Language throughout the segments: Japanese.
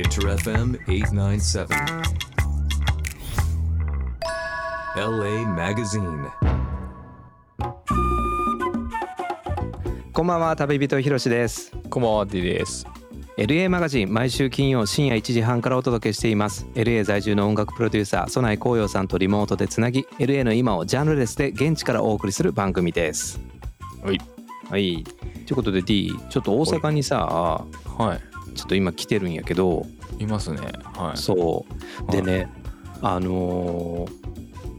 Inter FM 897. LA Magazine. こんばんは旅人ひろしですこんばんは、ディです。LA マガジン毎週金曜深夜1時半からお届けしています LA 在住の音楽プロデューサー曽内光陽さんとリモートでつなぎ LA の今をジャンルレスで現地からお送りする番組ですはい。はいということで D ちょっと大阪にさはい。ちょっと今来てるんやけどいますね。はい。そうでねあのー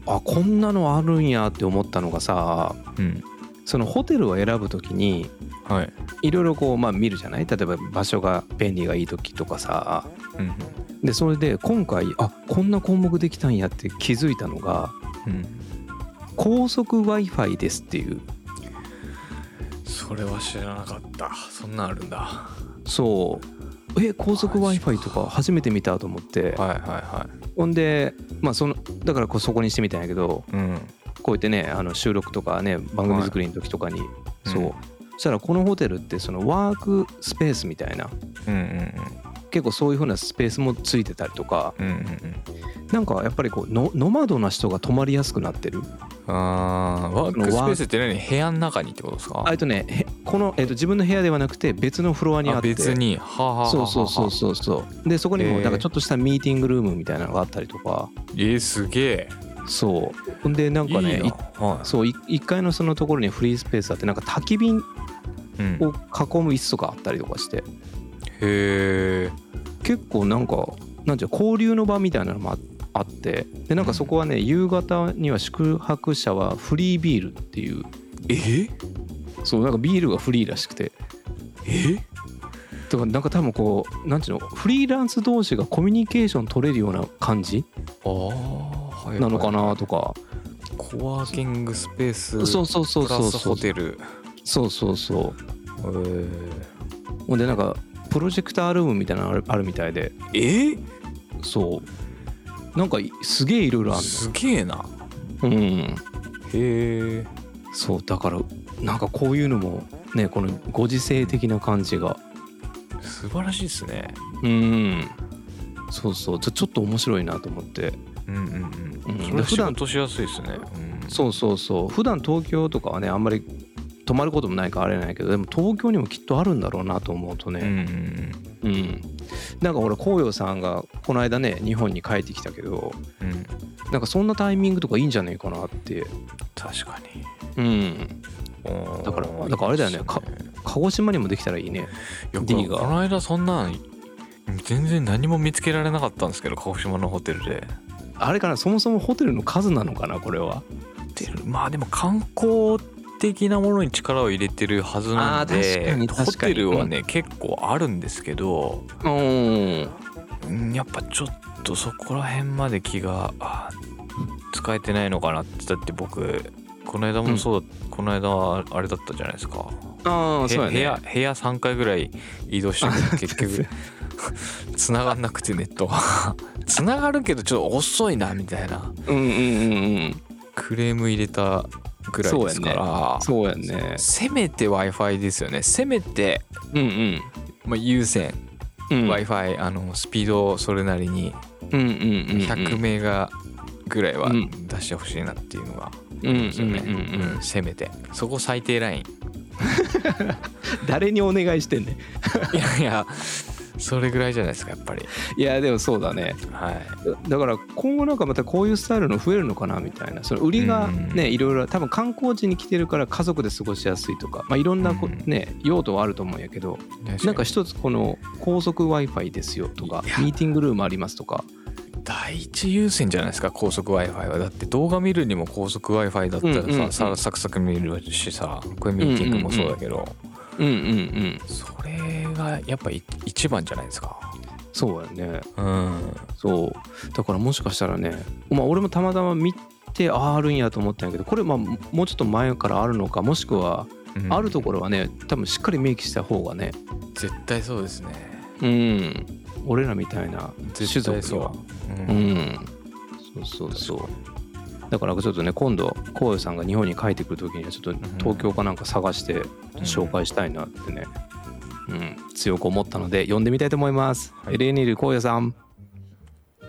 あこんなのあるんやって思ったのがさうん。そのホテルを選ぶ時にはい。いろいろこうまあ見るじゃない？例えば場所が便利がいい時とかさうん。でそれで今回あこんな項目できたんやって気づいたのがうん。高速 w i f i ですっていうそれは知らなかった。そんなんあるんだ。はそうえ高速 w i f i とか初めて見たと思って。いはいはほんでまあそのだからこうそこにしてみたんやけどい。うん。こうやってねあの収録とかね番組作りの時とかに、そう、うん。そしたらこのホテルってそのワークスペースみたいな。うんうん結構そういう風なスペースもついてたりとかうん。うんうんなんかやっぱりこうのノマドな人が泊まりやすくなってるうん。あーワークスペースって何？部屋の中にってことですか？あえっとねへこの、えっと、自分の部屋ではなくて別のフロアにああって別に。はあ、はあそうそうそうそうそうでそこにもなんかちょっとしたミーティングルームみたいなのがあったりとかえー、すげえ。そうほんでなんかねいい。はそうい1階のそのところにフリースペースあってなんか焚き火い。うん。を囲む椅子とかあったりとかしてへえ。結構なんかなんていうの交流の場みたいなのもああってでなんかそこはね夕方には宿泊者はフリービールっていうえ？そうなんかビールがフリーらしくてえ？だからなんか多分こうなんていうのフリーランス同士がコミュニケーション取れるような感じああ、はい。なのかなとかコワーキングスペースそうそうそうそうそうホテル。そうそうそうへえ。ほんでなんかプロジェクタールームみたいなのあるあるみたいで。え？そう。なんかいすげえいろいろあるすげえな。のうん。へえ。そうだからなんかこういうのもねこのご時世的な感じが。素晴らしいですね。うん。そうそう。ちょちょっと面白いなと思って。うんうんうん。うん。普段事しやすいですね。うん、そうそうそう。普段東京とかはねあんまり泊まることもないからあれないけどでも東京にもきっとあるんだろうなと思うとうんうねん。うん、なんか俺紅葉さんがこの間ね日本に帰ってきたけどうん。うん。なんかそんなタイミングとかいいんじゃないかなって。確かに。うん。だからだからあれだよね。いいっすか鹿児島にもできたらいいね。いや D が。この間そんなん全然何も見つけられなかったんですけど鹿児島のホテルで。あれかなそもそもホテルの数なのかなこれは。まあでも観光的なものに力を入れてるはずなんでホテルはね、結構あるんですけどうん。うんやっぱちょっとそこら辺まで気があ使えてないのかなってだって僕この間もそうだ、この間はあれだったじゃないですか。へああそうやね。部屋部屋3回ぐらい移動しても 結局繋がんなくてネットが。繋がるけどちょっと遅いなみたいな。うんうんうんうん。クレーム入れたぐらいですから。そうやね。せめて w i f i ですよね。せめて、うんうん。まあ、有線。うん。W i f i あのスピードをそれなりにうんうんうん100メガぐらいはうん。出してほしいなっていうのがうんうんですよね、うんうんうんせめて。そこ最低ライン。誰にお願いしてんね いやいやそれぐらいじゃないですかやっぱり。いやでもそうだね。はい。だから今後なんかまたこういうスタイルの増えるのかなみたいなその売りがねいろいろ多分観光地に来てるから家族で過ごしやすいとかまあいろんなこうん。ね用途はあると思うんやけどなんか一つこの高速 w i f i ですよとかミーティングルームありますとか。第一優先じゃないですか高速 w i f i は。だって動画見るにも高速 w i f i だったらさ,、うんうんうんさサクサク見るしさこれミーティングもそうだけど、うんうんうんそれがやっぱい一番じゃないですか。そうやね。うん。そう。だからもしかしたらねまあ俺もたまたま見てあああるんやと思ったんやけどこれまあもうちょっと前からあるのかもしくはうん。あるところはね多分しっかり明記した方がね。絶対そうですね。うん。俺らみたいな種絶族にはう、う。うん。ん。そうそうそうだからちょっとね今度こうよさんが日本に帰ってくる時にはちょっと東京かなんか探して紹介したいなってね、うん。強く思ったので読んでみたいと思います、はい。エニル荒野さん。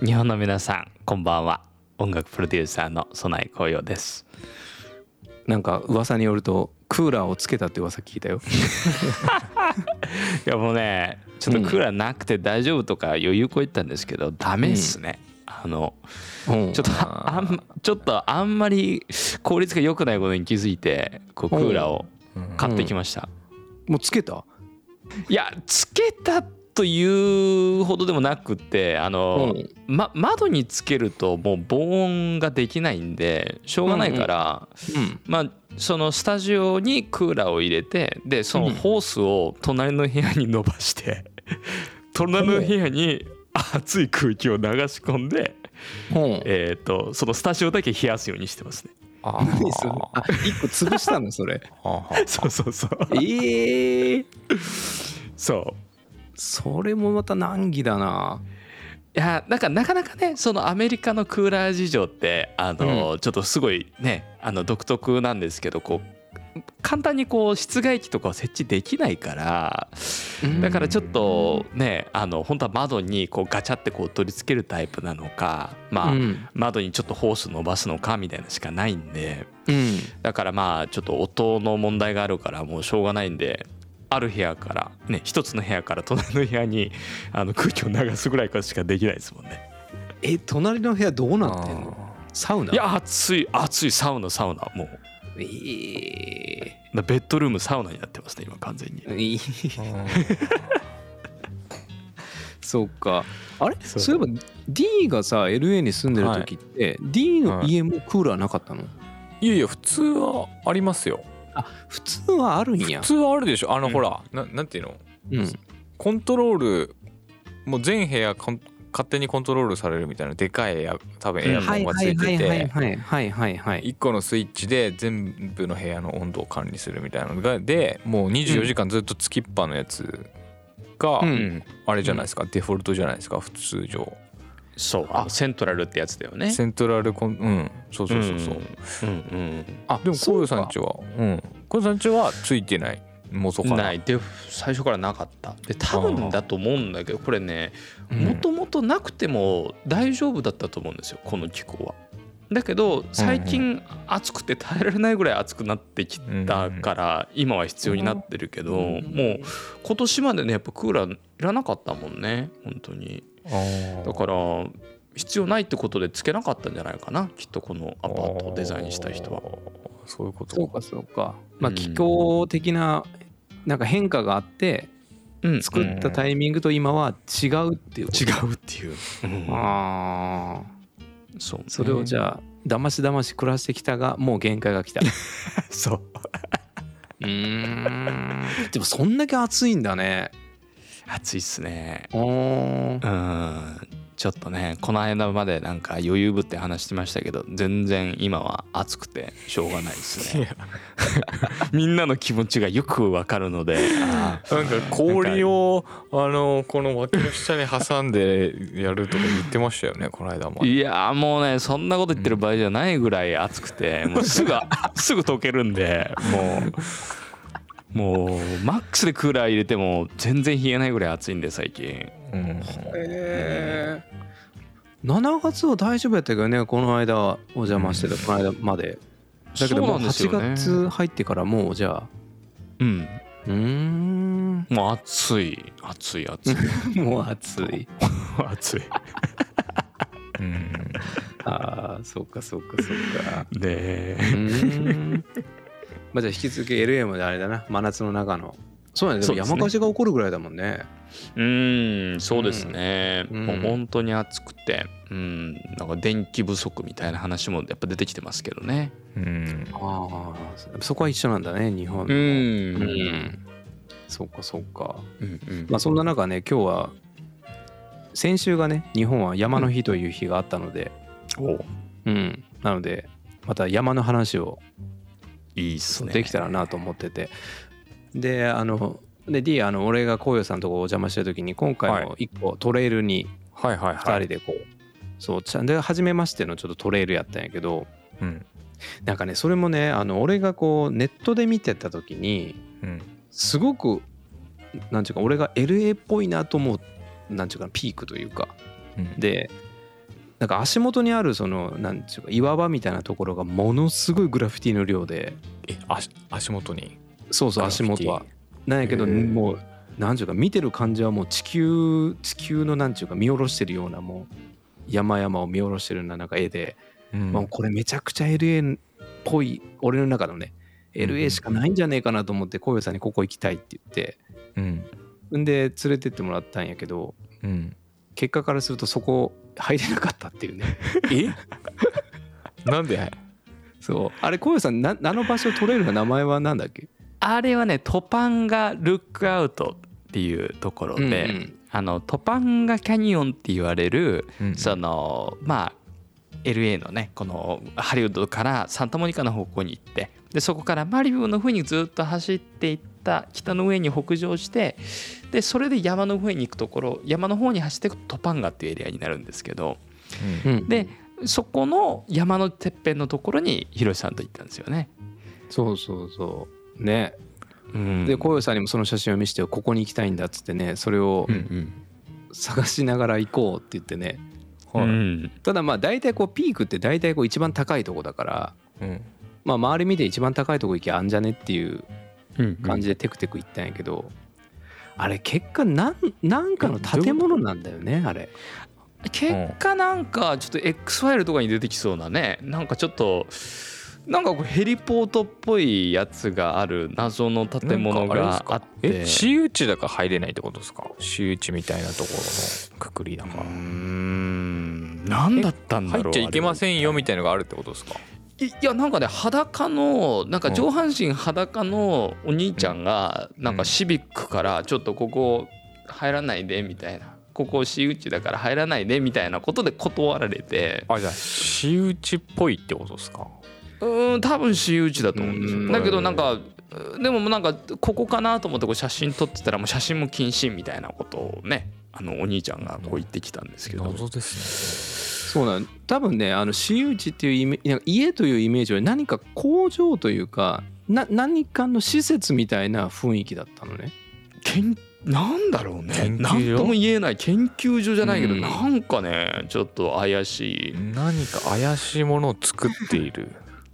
日本の皆さんこんばんは。音楽プロデューサーの備え紅葉です。なんか噂によるとクーラーをつけたって噂聞いたよ。いやもうねちょっとクーラーなくて大丈夫とか余裕こいったんですけどダメっすね、あのうん。ちょっとあんちょっとあんまり効率が良くないことに気づいてこうクーラーを買ってきました、もうつけた？いやつけたというほどでもなくってあの、うん。ま、窓につけるともう防音ができないんでしょうがないから、うん。まあそのスタジオにクーラーを入れてでそのホースを隣の部屋に伸ばして隣の部屋に熱い空気を流し込んで、う。んえー、とそのスタジオだけ冷やすようにしてますね。あ何それ？あ一個潰したのそれ。そうそうそう。ええそう。それもまた難儀だな。いやなんかなかなかねそのアメリカのクーラー事情ってあの、ちょっとすごいねあの独特なんですけどこう簡単にこう室外機とかを設置できないからだからちょっとねあの本当は窓にこうガチャってこう取り付けるタイプなのかまあ、うん。窓にちょっとホース伸ばすのかみたいなしかないんでうん。だからまあちょっと音の問題があるからもうしょうがないんである部屋からね一つの部屋から隣の部屋にあの空気を流すぐらいからしかできないですもんね。え隣の部屋どうなってんの？サウナ？いや暑い暑いサウナサウナもうえだベッドルームサウナになってますね今完全に。えい。いそうか。あれ？そう。いえば D がさ LA に住んでる時って、D の家もクーラーなかったの、いやいや普通はありますよ。あ普通はあるんや。普通はあるでしょ。あの、うん。ほらななんていうの？うん。コントロールもう全部屋コン勝手にコントロールされるみたいなでかいエア多分エアコンがついてはいはいてはいはいはいはい1個のスイッチで全部の部屋の温度を管理するみたいなのがでもう24時間ずっとつきっぱのやつがうん。うんあれじゃないですかデフォルトじゃないですか普通上。そうあのセントラルってやつだよね。セントラルコンうん。そうそうそうそう。うん。うんあでもコウヨさんちはうん。コウヨさんちはついてないないで最初からなかった。で多分だと思うんだけどこれねうん。もともとなくても大丈夫だったと思うんですよこの気候は。だけど最近暑くて耐えられないぐらい暑くなってきたから今は必要になってるけどもう今年までねやっぱクーラーいらなかったもんね本当に。だから必要ないってことでつけなかったんじゃないかなきっとこのアパートをデザインした人は。そういうことそうかそうか。まあうん。気候的ななんか変化があってうん。作ったタイミングと今は違うっていうこと。違うっていう。ああそうね。それをじゃあだましだまし暮らしてきたがもう限界が来た。う。そうーん。でもそんだけ暑いんだね。暑いっすね。おー。うんちょっとねこの間までなんか余裕ぶって話してましたけど全然今は暑くてしょうがないですね。みんなの気持ちがよくわかるのであなんか氷をあのこの脇の下に挟んでやるとか言ってましたよねこの間も。いやーもうねそんなこと言ってる場合じゃないぐらい暑くてもうすぐ すぐ溶けるんでもうもうマックスでクーラー入れても全然冷えないぐらい暑いんで最近。うん。え7月は大丈夫やったけどねこの間お邪魔してたこの間まで。だけどもうそうなんですよ8ね月入ってからもうじゃあ。うん。うーん。もう暑い。暑い暑い。もう暑い。暑い。うん。ああそうかそうかそうか。でうーんまあじゃあ引き続き LA まであれだな真夏の中の。そうだねですね。山火事が起こるぐらいだもんね。うーんそうですね、うん。もう本当に暑くてうんなんか電気不足みたいな話もやっぱ出てきてますけどね。うん。ああそこは一緒なんだね日本ううん。ん。そうかそうか。うんうん。まあそんな中ね今日は先週がね日本は山の日という日があったので。おうん。なのでまた山の話をいいっすね。できたらなと思ってて。であので D あの俺が紅葉さんとこお邪魔した時に今回も一個トレイルにはいはい2はい。人でこう、そうちゃんで初めましてのちょっとトレイルやったんやけどうん。なんかねそれもねあの俺がこうネットで見てた時にうん。すごくなんていうか俺が LA っぽいなと思うなんていうかなピークというか。うん。でなんか足元にあるそのなんていうか岩場みたいなところがものすごいグラフィティの量で。え足足元に？そうそう足元は。なんやけどもうなんていうか見てる感じはもう地球地球のなんていうか見下ろしてるようなもう山々を見下ろしてるようななんか絵で、うん。まあ、これめちゃくちゃ LA っぽい俺の中のね LA しかないんじゃねえかなと思って小さんにここ行きたいって言って。うん。んで連れてってもらったんやけどうん。結果からするとそこ入れなかったっていうね。え？なんで？そう。あれ小さんなあの場所取れる名前は何だっけ？あれはねトパンガルックアウトっていうところで、うんうん。あのトパンガキャニオンって言われる、うんそのまあ LA のねこのハリウッドからサンタモニカの方向に行ってでそこからマリブの方にずっと走っていった北の上に北上してでそれで山の上に行くところ山の方に走っていくとトパンガっていうエリアになるんですけどうん。うんでそこの山のてっぺんのところにヒロシさんと行ったんですよね。そうそうそう。ね。うん。で小さんにもその写真を見せてここに行きたいんだっつってねそれを探しながら行こうって言ってね。はい。うん。ただまあ大体こうピークって大体こう一番高いとこだからうん。まあ周り見て一番高いとこ行きゃあんじゃねっていううん。感じでテクテク行ったんやけど、あれ結果なんなんかの建物なんだよねあれ。結果なんかちょっと X ファイルとかに出てきそうなね。なんかちょっとなんかこうヘリポートっぽいやつがある謎の建物があって。え私有地だから入れないってことですか？私有地みたいなところのくくりだから。うーん。何だったんだろう入っちゃいけませんよみたたいのがあるってことですか？いいやなんかね裸のなんか上半身裸のお兄ちゃんがなんかシビックからちょっとここ入らないでみたいな。ここ私有地だから入らないでみたいなことで断られて。あじゃあ私有地っぽいってことですか？うーん多分私有地だと思うんですうん。よだけどなんかでもなんかここかなと思ってこう写真撮ってたらもう写真も禁止みたいなことをねあのお兄ちゃんがこう言ってきたんですけど。謎ですそうなん多分ねあの私有地っていうイメなんか家というイメージより何か工場というかな何かの施設みたいな雰囲気だったのね。けんなんだろうね。研究所？なんとも言えない。研究所じゃないけど、うん。なんかねちょっと怪しい。ね何か怪しいものを作っている。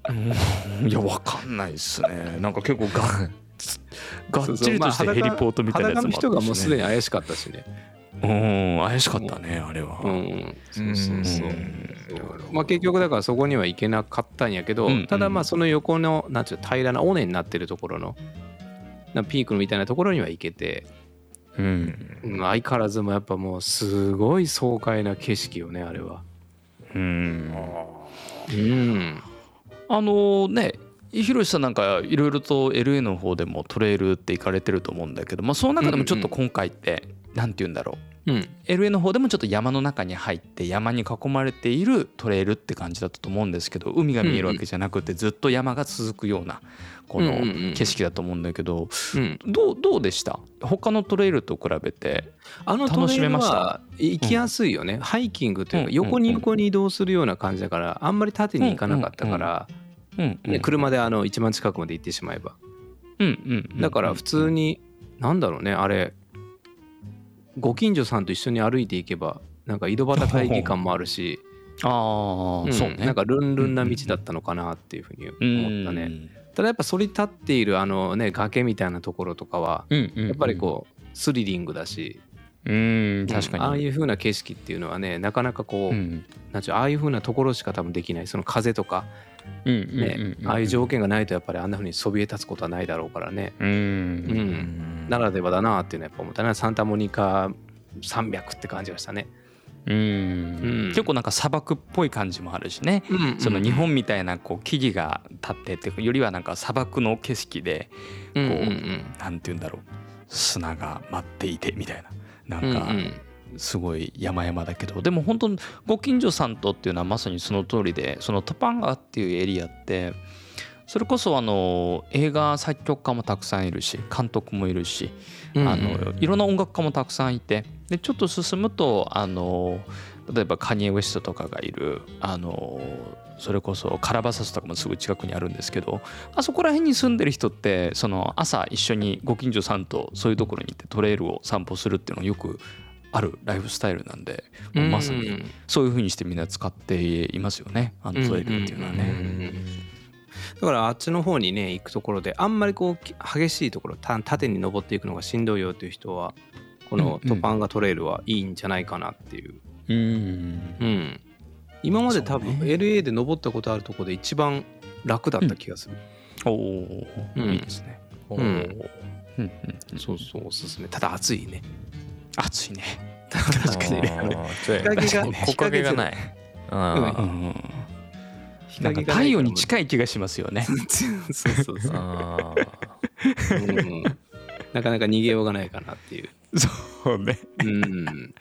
うん。いやわかんないですね。なんか結構がっ がっちりとしたヘリポートみたいなやつもあったし、ね、裸の人がもうすでに怪しかったしねうん怪しかったねあれは、うんそうそうそう。うん。まあ結局だからそこには行けなかったんやけど、うん。ただまあその横のなんていうの平らな尾根になってるところのなピークみたいなところには行けて、うん。うん相変わらずもやっぱもうすごい爽快な景色よねあれは。うん。うん。あのねひろしさんなんかいろいろと LA の方でもトレイルって行かれてると思うんだけど、まあ、その中でもちょっと今回ってなんて言うんだろう。うん。LA の方でもちょっと山の中に入って山に囲まれているトレイルって感じだったと思うんですけど海が見えるわけじゃなくてずっと山が続くようなこの景色だと思うんだけどうん、どうどうでした？他のトレイルと比べてあのトレイル楽しめました？は行きやすいよね、ハイキングというかうん横に横に移動するような感じだからあんまり縦に行かなかったから、うんうん。ね車であの一番近くまで行ってしまえば。うんうんうん。だから普通になんだろうねあれご近所さんと一緒に歩いていけばなんか井戸端会議感もあるし、あうんあそうね。なんかルンルンな道だったのかなっていうふうに思ったね、うんただやっぱ反り立っているあのね崖みたいなところとかはうんうんやっぱりこうスリリングだし、うん確かに。ああいう風な景色っていうのはねなかなかこう、うん。なんちゅうああいう風なところしか多分できない。その風とかうんうんね、うんうんああいう条件がないとやっぱりあんな風にそびえ立つことはないだろうからね、ううん。ん。ならではだなっていうのはやっぱ思ったねサンタモニカ300って感じがしたね。うん。うん。結構なんか砂漠っぽい感じもあるしね。その日本みたいなこう木々が立ってっていうよりはなんか砂漠の景色でうんうんこううんなんて言うんだろう。砂が舞っていてみたいな。うんなん。かすごい山々だけどでも本当ご近所さんとっていうのはまさにその通りでそのトパンガっていうエリアってそれこそあの映画作曲家もたくさんいるし監督もいるしうんあのいろんな音楽家もたくさんいてでちょっと進むとあの例えばカニエ・ウェストとかがいるあのそれこそカラバサスとかもすぐ近くにあるんですけどあそこら辺に住んでる人ってその朝一緒にご近所さんとそういうところに行ってトレイルを散歩するっていうのがよくあるライフスタイルなんでもうまさにそういう風にしてみんな使っていますよねあのトレイルっていうのはね。だからあっちの方にね行くところであんまりこう激しいところた縦に登っていくのがしんどいよという人はこのトパンガトレイルはいいんじゃないかなっていう。うん。うん、今まで多分 LA で登ったことあるところで一番楽だった気がする。おお、うん。いいですね。おうんーうんうん、そうそうおすすめ。ただ暑いね。暑いね。確かに。日陰が 木陰がない。あーうん、日なんか太陽に近い気がしますよね。そうそうそう。あうん。なかなか逃げようがないかなっていう。そうね。うん、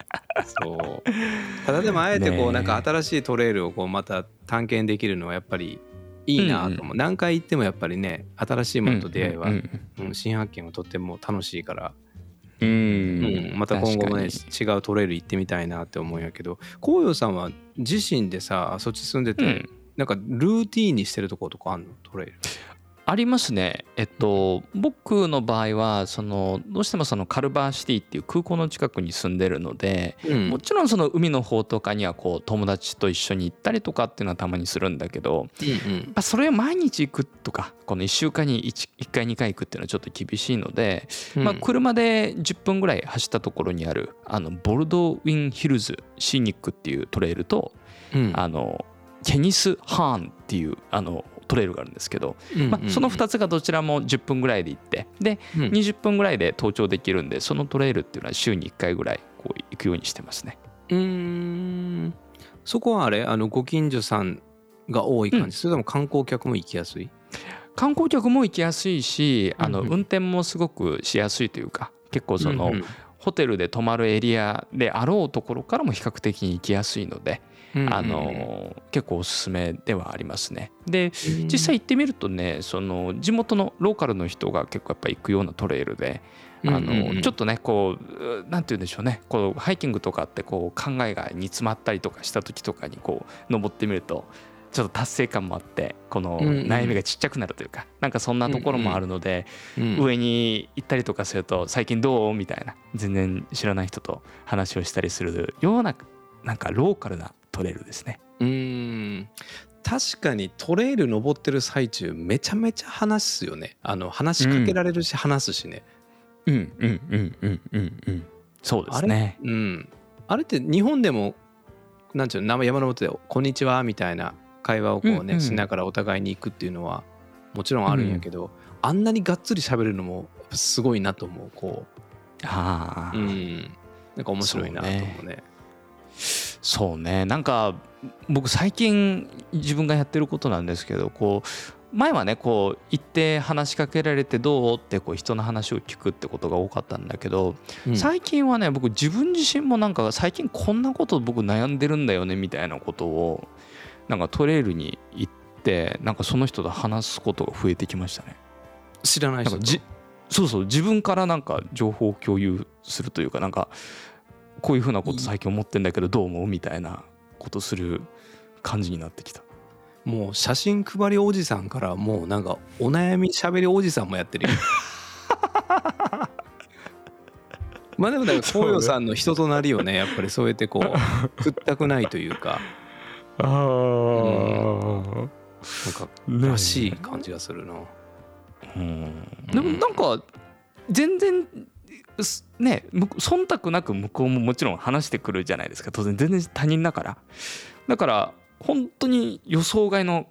そう。ただでもあえてこうなんか新しいトレイルをこうまた探検できるのはやっぱりいいなと思う、何回行ってもやっぱりね新しいものと出会いは、ううんん新発見はとっても楽しいから、うん。うん。また今後もね確違うトレイル行ってみたいなって思うんやけど紅葉さんは自身でさそっち住んでて、うん。なんかルーティーンにしてるところとかあんの？トレイルありますね。えっと僕の場合はそのどうしてもそのカルバーシティっていう空港の近くに住んでるので、うん。もちろんその海の方とかにはこう友達と一緒に行ったりとかっていうのはたまにするんだけど、うんまあ、それを毎日行くとかこの1週間に 1, 1回2回行くっていうのはちょっと厳しいので、うん。まあ、車で10分ぐらい走ったところにあるあのボルドウィンヒルズシーニックっていうトレイルとうん。あのケニス・ハーンっていうあのトレイルがあるんですけど、うんまあ、その2つがどちらも10分ぐらいで行ってでうん。20分ぐらいで登頂できるんでそのトレイルっていうのは週に1回ぐらいこう行くようにしてますね。うーん。そこはあれあのご近所さんが多い感じ、うん。それとも観光客も行きやすい？観光客も行きやすいしあの運転もすごくしやすいというか結構その、うんうんホテルで泊まるエリアであろうところからも比較的に行きやすいので、あの結構おすすめではありますね。で実際行ってみるとねその地元のローカルの人が結構やっぱ行くようなトレイルで、あのちょっとねこうなんて言うんでしょうね。こうハイキングとかってこう考えが煮詰まったりとかした時とかにこう登ってみるとちょっと達成感もあってこの悩みがちっちゃくなるというかなんかそんなところもあるので、うん上に行ったりとかすると最近どう？みたいな全然知らない人と話をしたりするようななんかローカルなトレイルですね。うーん。確かにトレイル登ってる最中めちゃめちゃ話すよね。あの話しかけられるし話すしね、うんうんうんうんうんうん。そうですね。うん。あれって日本でもなんちゅうの？生山の本で「こんにちは」みたいな会話をこうね、うんうん。しながらお互いに行くっていうのはもちろんあるんやけど、あんなにがっつり喋るのもすごいなと思うこああ、う、うん、なんか面白いなと思うね。そうね。なんか僕最近自分がやってることなんですけどこう前はねこう行って話しかけられてどうってこう人の話を聞くってことが多かったんだけど、うん。最近はね僕自分自身もなんか最近こんなこと僕悩んでるんだよねみたいなことをなんかトレイルに行ってなんかその人と話すことが増えてきましたね。知らない人じそうそう自分からなんか情報を共有するというかなんかこういうふうなこと最近思ってんだけどどう思うみたいなことする感じになってきた。もう写真配りおじさんからもうなんかお悩みしゃべりおじさんもやってるよ。まあでもだから紅葉さんの人となりをねやっぱりそうやってこう屈ったくないというかあなんからしい感じがするな。でもなんか全然すねむ忖度なく向こうももちろん話してくるじゃないですか。当然全然他人だから。だから本当に予想外の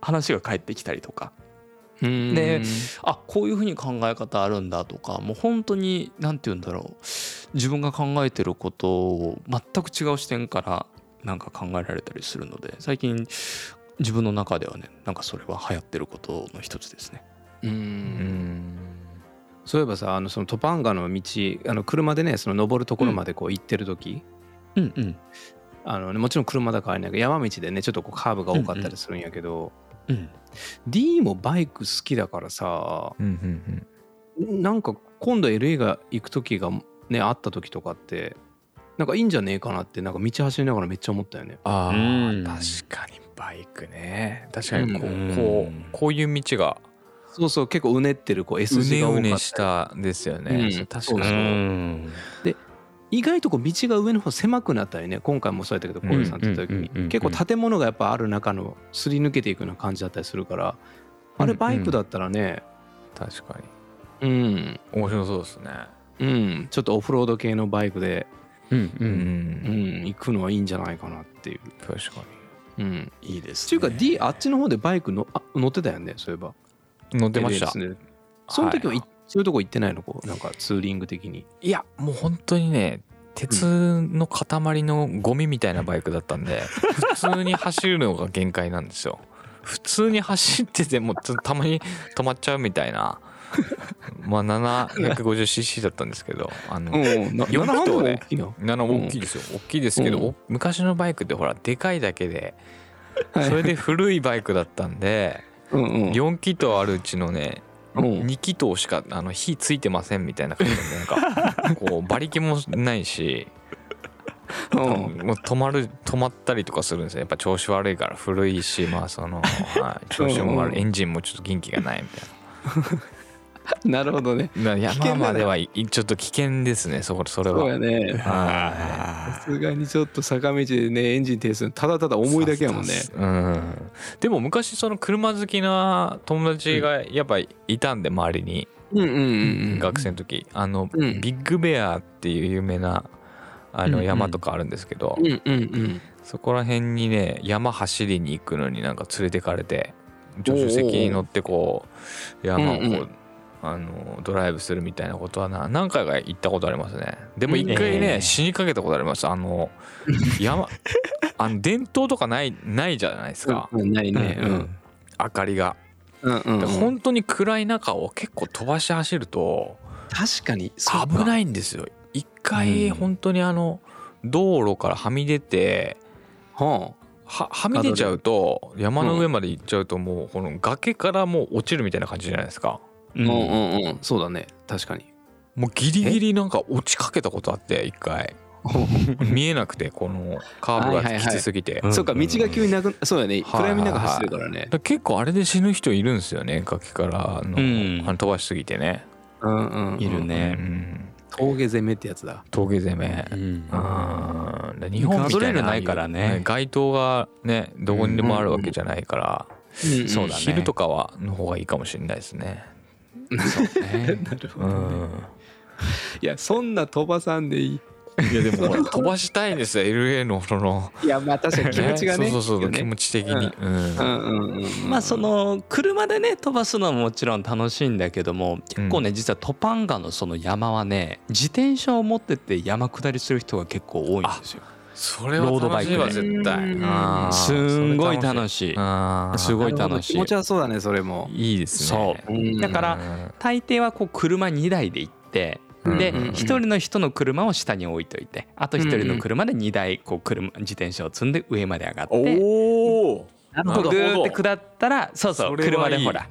話が返ってきたりとか。であこういうふうに考え方あるんだとかもう本当に何て言うんだろう。自分が考えてることを全く違う視点からなんか考えられたりするので最近自分の中ではねなんかそれは流行ってることの一つですね。ううん。んそういえばさあのそのトパンガの道あの車でねその登るところまでこう行ってる時、うんうん。あのねもちろん車だからあれなんか山道でねちょっとこうカーブが多かったりするんやけど、うん D もバイク好きだからさうんうんなんか今度 LA が行く時がねあった時とかってなんかいいんじゃねえかなってなんか道走りながらめっちゃ思ったよね。あうん。ー確かにバイクね。確かにこう,、うん。こうこういう道が。そうそう結構うねってるこう S う字が多かったねうねしたですよね、うん。確そうそう。かにん意外とこう道が上の方狭くなったりね。今回もそうやったけどうん。小遊さんって言った時うんうんうんうんに結構建物がやっぱある中のすり抜けていくような感じだったりするから。あれバイクだったらね。確かうん。に面白そうですね。うん。ちょっとオフロード系のバイクでうんううん。うん行くのはいいんじゃないかなっていう。確かうんいいですっていうか D あっちの方でバイクのあ乗ってたよねそういえば。に乗ってました、その時ははい。いそういうとこ行ってないの？こうなんかツーリング的に。いやもう本当にね鉄の塊のゴミみたいなバイクだったんで普通に走るのが限界なんですよ。普通に走っててもたまに止まっちゃうみたいな まあ 750cc だったんですけどあのうんな4 7半分気筒で大きいの7大きいですよ。大きいですけど、昔のバイクってほらでかいだけではい。それで古いバイクだったんでうんうん。4気筒あるうちのねうん。2気筒しかあの火ついてませんみたいな感じでなんか こう馬力もないしうん。もう止まる止まったりとかするんですよ。やっぱ調子悪いから古いしまあその、はい、調子も悪い。エンジンもちょっと元気がないみたいな るほどね。山まではいちょっと危険ですねそこそれそうやは。ね。はさすがにちょっと坂道でねエンジン停止するのただただ重いだけやもんね。うん、でも昔その車好きな友達がやっぱいたんで周りに。うんうんうんうん。学生の時。あのうん。ビッグベアっていう有名なあの山とかあるんですけど。うんうんうん。そこら辺にね山走りに行くのになんか連れてかれて助手席に乗ってこう山をこうあのドライブするみたいなことはな何回か行ったことありますね。でもうん。一回ええ。ね死にかけたことあります。あの 山あの電灯とかないないじゃないですか。うんないね。うん明かりが。うんうん。でうん本当に暗い中を結構飛ばし走ると確かに危いないんですよ。一回うん。本当にあの道路からはみ出てはははみ出ちゃうと山の上まで行っちゃうともうこの崖からもう落ちるみたいな感じじゃないですか。あうん。うんうんそうだね。確かに。もうギリギリなんか落ちかけたことあって一回。見えなくてこのカーブがきつすぎて。うん。そっか道が急になくそうやね。はい暗闇の中走ってるからね。だから結構あれで死ぬ人いるんですよね崖から。の,、うん。あの飛ばしすぎてね、うんうんうんいるうね。ん、峠攻めってやつだ。峠攻め。うん。日本みたいなないからね街灯がねどこにでもあるわけじゃないから、そうだ昼とかはの方がいいかもしれないですね。ね。なるほどうん。いやそんな飛ばさんでいい。いやでもほら飛ばしたいんですよ LA のその。いやまあ確かに気持ちがね。そうそうそう気ち持ち的に、うん。うん。うんうんまあその車でね飛ばすのはもちろん楽しいんだけども結構ね実はトパンガのその山はね自転車を持ってって山下りする人が結構多いんですよ。それは楽しいわロードバイク絶対。すんごい楽しい。すごい楽しい。気持ちはそうだねそれも。いいですそねう。うん。だから大抵はこう車2台で行ってでうん。うんうん。1人の人の車を下に置いといてあと1人の車で2台こう車自転車を積んで上まで上がっておおなるほど。グーって下ったらそうそう車でほら。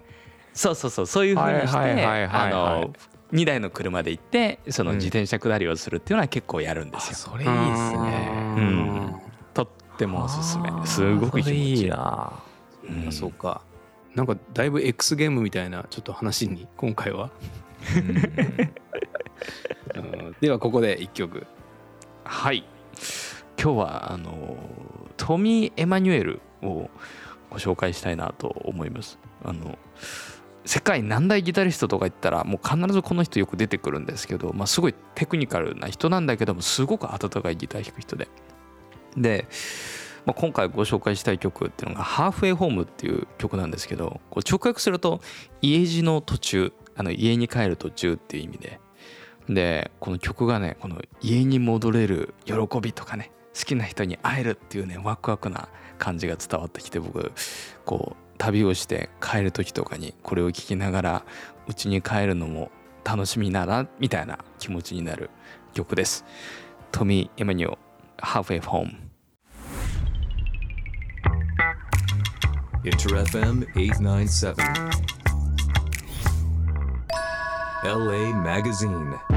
そうそうそうそういう風にしてあはいの2台の車で行ってその自転車下りをするっていうのは結構やるんですよ。それいいですね。うんとってもおすすめ。すごく気持ちいい。なうん。そうかな。んかだいぶ X ゲームみたいなちょっと話に今回は、うん。ではここで一曲。はい。今日はあのトミー・エマニュエルをご紹介したいなと思います。あの世界何大ギタリストとか言ったらもう必ずこの人よく出てくるんですけど、まあ、すごいテクニカルな人なんだけどもすごく温かいギター弾く人で。で、まあ、今回ご紹介したい曲っていうのが「ハーフウェイホーム」っていう曲なんですけどこう直訳すると家路の途中あの家に帰る途中っていう意味で。でこの曲がねこの家に戻れる喜びとかね好きな人に会えるっていうねワクワクな感じが伝わってきて僕こう旅をして帰る時とかにこれを聴きながら家に帰るのも楽しみだなみたいな気持ちになる曲です。トミー・エマニュエル Halfway Home Inter FM 897. LA Magazine.